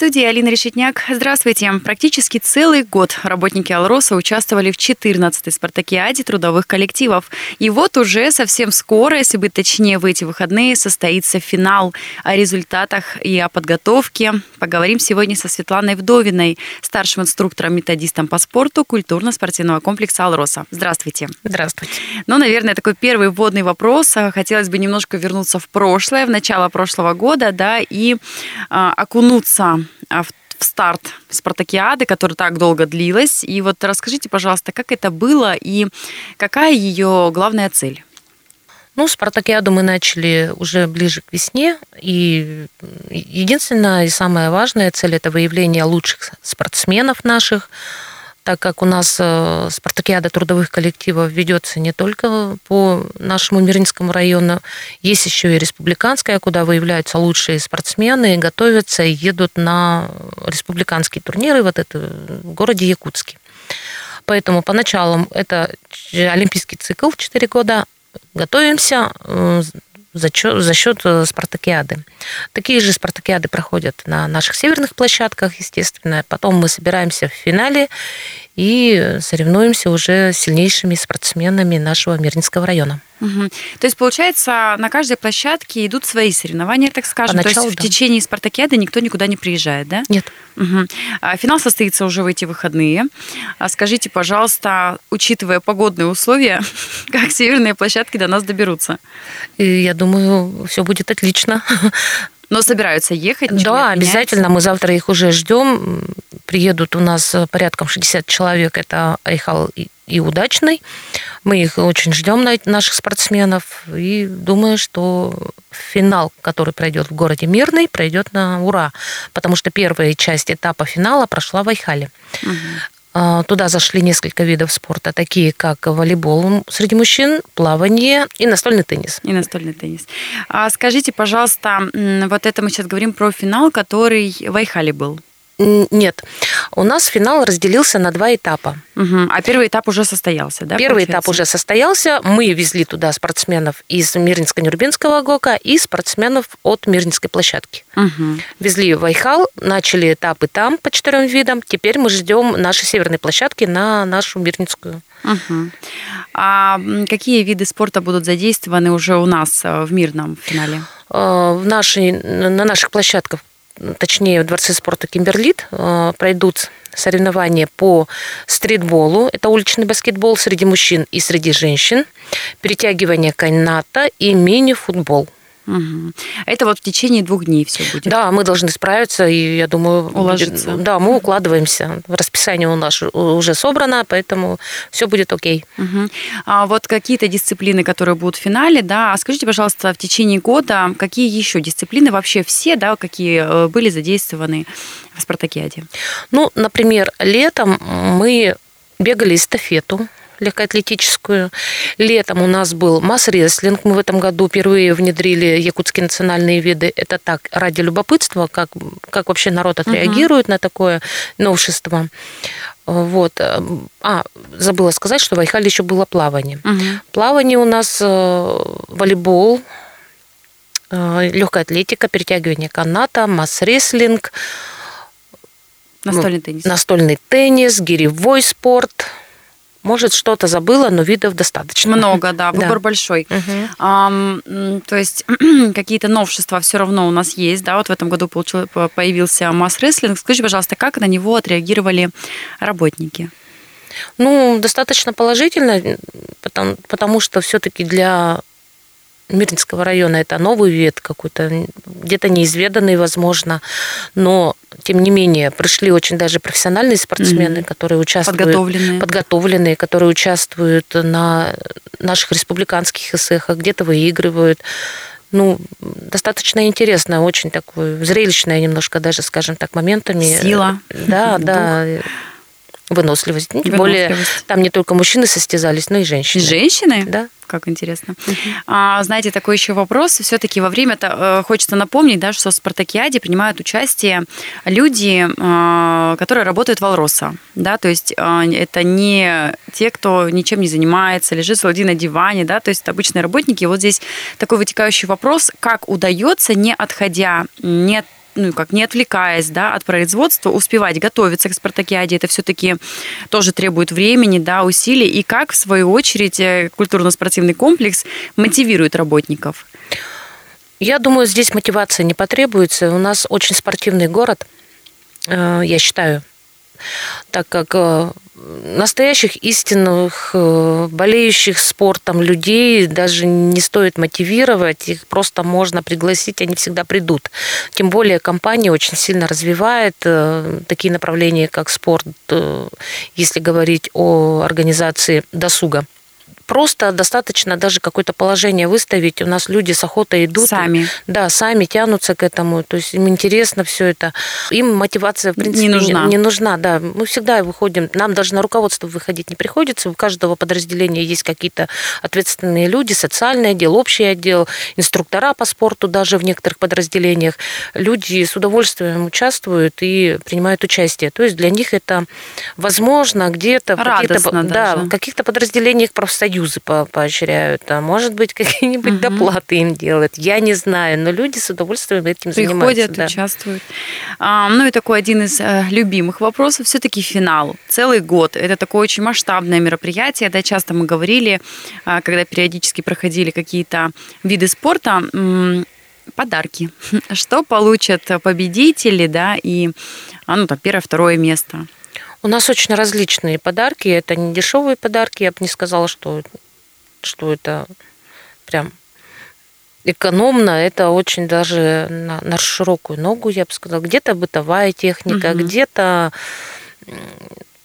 студии Алина Решетняк. Здравствуйте. Практически целый год работники Алроса участвовали в 14-й спартакиаде трудовых коллективов. И вот уже совсем скоро, если быть точнее, в эти выходные состоится финал. О результатах и о подготовке поговорим сегодня со Светланой Вдовиной, старшим инструктором-методистом по спорту культурно-спортивного комплекса Алроса. Здравствуйте. Здравствуйте. Ну, наверное, такой первый вводный вопрос. Хотелось бы немножко вернуться в прошлое, в начало прошлого года, да, и э, окунуться а, в в старт спартакиады, которая так долго длилась. И вот расскажите, пожалуйста, как это было и какая ее главная цель? Ну, спартакиаду мы начали уже ближе к весне, и единственная и самая важная цель – это выявление лучших спортсменов наших, так как у нас э, спартакиада трудовых коллективов ведется не только по нашему Мирнинскому району, есть еще и республиканская, куда выявляются лучшие спортсмены, готовятся и едут на республиканские турниры вот это в городе Якутске. Поэтому поначалу это олимпийский цикл 4 года, готовимся, э, за счет, за счет э, спартакиады. Такие же спартакиады проходят на наших северных площадках, естественно. Потом мы собираемся в финале и соревнуемся уже с сильнейшими спортсменами нашего Мирнинского района. Угу. То есть, получается, на каждой площадке идут свои соревнования, так скажем. Поначалу, То есть да. в течение спартакиады никто никуда не приезжает, да? Нет. Угу. Финал состоится уже в эти выходные. А скажите, пожалуйста, учитывая погодные условия, как северные площадки до нас доберутся? И я думаю, все будет отлично. Но собираются ехать? Да, обязательно. Мы завтра их уже ждем. Приедут у нас порядком 60 человек. Это Айхал и удачный. Мы их очень ждем, наших спортсменов. И думаю, что финал, который пройдет в городе Мирный, пройдет на ура. Потому что первая часть этапа финала прошла в Айхале. Угу. А, туда зашли несколько видов спорта, такие как волейбол среди мужчин, плавание и настольный теннис. И настольный теннис. А скажите, пожалуйста, вот это мы сейчас говорим про финал, который в Айхале был. Нет. У нас финал разделился на два этапа. Угу. А первый этап уже состоялся, да? Первый получается? этап уже состоялся. Мы везли туда спортсменов из Мирнинско-Нюрбинского ГОКа и спортсменов от Мирнинской площадки. Угу. Везли в Айхал, начали этапы там по четырем видам. Теперь мы ждем наши северные площадки на нашу Мирнинскую. Угу. А какие виды спорта будут задействованы уже у нас э, в мирном финале? Э, в нашей, на наших площадках точнее в Дворце спорта Кимберлит э, пройдут соревнования по стритболу, это уличный баскетбол среди мужчин и среди женщин, перетягивание каната и мини-футбол – Угу. Это вот в течение двух дней все будет. Да, мы должны справиться, и я думаю, уложиться. Будет, да, мы укладываемся. Расписание у нас уже собрано, поэтому все будет окей. Угу. А вот какие-то дисциплины, которые будут в финале, да, а скажите, пожалуйста, в течение года какие еще дисциплины вообще все, да, какие э, были задействованы в Спартакиаде? Ну, например, летом мы бегали эстафету легкоатлетическую. Летом у нас был масс-рестлинг. Мы в этом году впервые внедрили якутские национальные виды. Это так, ради любопытства, как, как вообще народ отреагирует угу. на такое новшество. Вот. А, забыла сказать, что в Айхале еще было плавание. Угу. Плавание у нас э, волейбол, э, легкая атлетика, перетягивание каната, масс-рестлинг, настольный теннис, настольный теннис, гиревой спорт – может, что-то забыла, но видов достаточно. Много, да, выбор да. большой. Угу. А, то есть какие-то новшества все равно у нас есть, да, вот в этом году получил, появился масс-рестлинг. Скажи, пожалуйста, как на него отреагировали работники? Ну, достаточно положительно, потому, потому что все-таки для Мирнинского района это новый вид какой-то, где-то неизведанный, возможно, но тем не менее пришли очень даже профессиональные спортсмены, mm-hmm. которые участвуют, подготовленные. подготовленные, которые участвуют на наших республиканских эсэхах, где-то выигрывают. Ну, достаточно интересно, очень такое зрелищное немножко даже, скажем так, моментами. Сила. Да, да. Выносливость. Ну, тем более, там не только мужчины состязались, но и женщины. Женщины? Да. Как интересно. А, знаете, такой еще вопрос. Все-таки во время-то э, хочется напомнить, да, что в Спартакиаде принимают участие люди, э, которые работают в Алроса. Да, то есть э, это не те, кто ничем не занимается, лежит солоди на диване, да, то есть это обычные работники. И вот здесь такой вытекающий вопрос, как удается, не отходя, не ну, как не отвлекаясь да, от производства, успевать готовиться к спартакиаде. Это все-таки тоже требует времени, да, усилий. И как, в свою очередь, э, культурно-спортивный комплекс мотивирует работников? Я думаю, здесь мотивация не потребуется. У нас очень спортивный город, э, я считаю, так как э, настоящих истинных э, болеющих спортом людей даже не стоит мотивировать, их просто можно пригласить, они всегда придут. Тем более компания очень сильно развивает э, такие направления, как спорт, если говорить о организации досуга просто достаточно даже какое-то положение выставить. У нас люди с охотой идут. Сами. Да, сами тянутся к этому. То есть им интересно все это. Им мотивация, в принципе, не нужна. Не, не нужна, да. Мы всегда выходим. Нам даже на руководство выходить не приходится. У каждого подразделения есть какие-то ответственные люди, социальный отдел, общий отдел, инструктора по спорту даже в некоторых подразделениях. Люди с удовольствием участвуют и принимают участие. То есть для них это возможно где-то в каких-то, да, в каких-то подразделениях профсоюза союзы по поощряют, а может быть, какие-нибудь угу. доплаты им делают. Я не знаю, но люди с удовольствием этим Приходят, занимаются. Приходят, да. участвуют. А, ну и такой один из э, любимых вопросов, все-таки финал. Целый год. Это такое очень масштабное мероприятие. Да, часто мы говорили, а, когда периодически проходили какие-то виды спорта, подарки. Что получат победители, да, и а, ну, там, первое, второе место. У нас очень различные подарки. Это не дешевые подарки. Я бы не сказала, что, что это прям экономно, это очень даже на, на широкую ногу, я бы сказала. Где-то бытовая техника, угу. где-то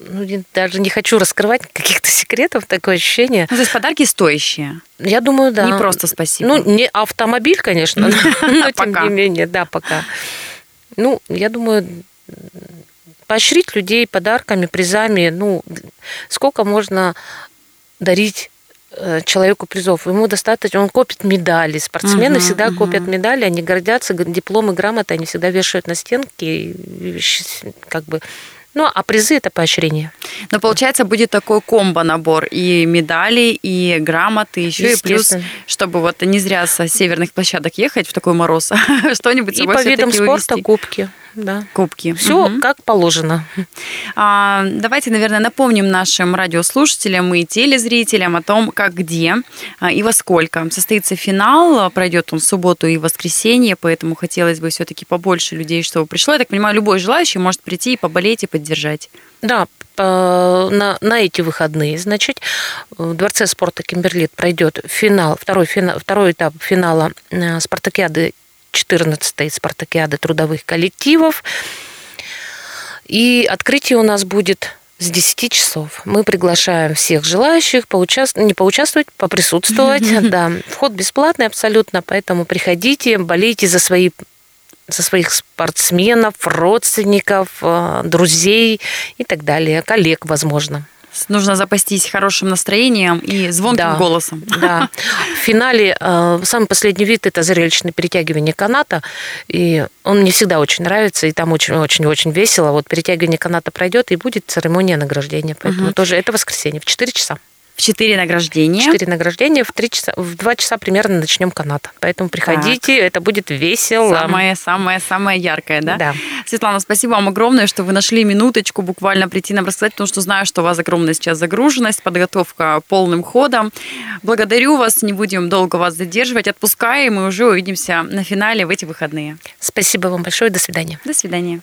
ну, даже не хочу раскрывать каких-то секретов, такое ощущение. Ну, то есть подарки стоящие? Я думаю, да. Не просто спасибо. Ну, не автомобиль, конечно, но тем не менее, да, пока. Ну, я думаю, поощрить людей подарками, призами. Ну, сколько можно дарить э, человеку призов. Ему достаточно, он копит медали. Спортсмены uh-huh, всегда uh-huh. копят медали, они гордятся, дипломы, грамоты они всегда вешают на стенки, как бы ну, а призы это поощрение. Но получается, будет такой комбо-набор и медали, и грамоты, еще и плюс, чтобы вот не зря со северных площадок ехать в такой мороз, что-нибудь И по видам спорта увезти. кубки. Да. Кубки. Все угу. как положено. А, давайте, наверное, напомним нашим радиослушателям и телезрителям о том, как где а, и во сколько состоится финал. Пройдет он в субботу и воскресенье, поэтому хотелось бы все-таки побольше людей, чтобы пришло. Я так понимаю, любой желающий может прийти и поболеть, и поддержать. Да, на, на эти выходные, значит, в Дворце спорта Кимберлит пройдет финал, второй, финал, второй этап финала э, спартакиады 14-й спартакиады трудовых коллективов. И открытие у нас будет с 10 часов. Мы приглашаем всех желающих поучаствовать, не поучаствовать, поприсутствовать. Да, вход бесплатный абсолютно, поэтому приходите, болейте за свои за своих спортсменов, родственников, э, друзей и так далее, коллег, возможно. Нужно запастись хорошим настроением и звонким да, голосом. Да. Финале э, самый последний вид это зрелищное перетягивание каната. И он мне всегда очень нравится, и там очень-очень-очень весело. Вот перетягивание каната пройдет, и будет церемония награждения. Поэтому угу. тоже это воскресенье в 4 часа. В 4 награждения. Четыре награждения. В, 3 часа, в 2 часа примерно начнем канат. Поэтому приходите, так. это будет весело. Самое-самое-самое яркое, да? Да. Светлана, спасибо вам огромное, что вы нашли минуточку буквально прийти нам рассказать, потому что знаю, что у вас огромная сейчас загруженность, подготовка полным ходом. Благодарю вас, не будем долго вас задерживать. Отпускаем, и уже увидимся на финале в эти выходные. Спасибо вам большое, до свидания. До свидания.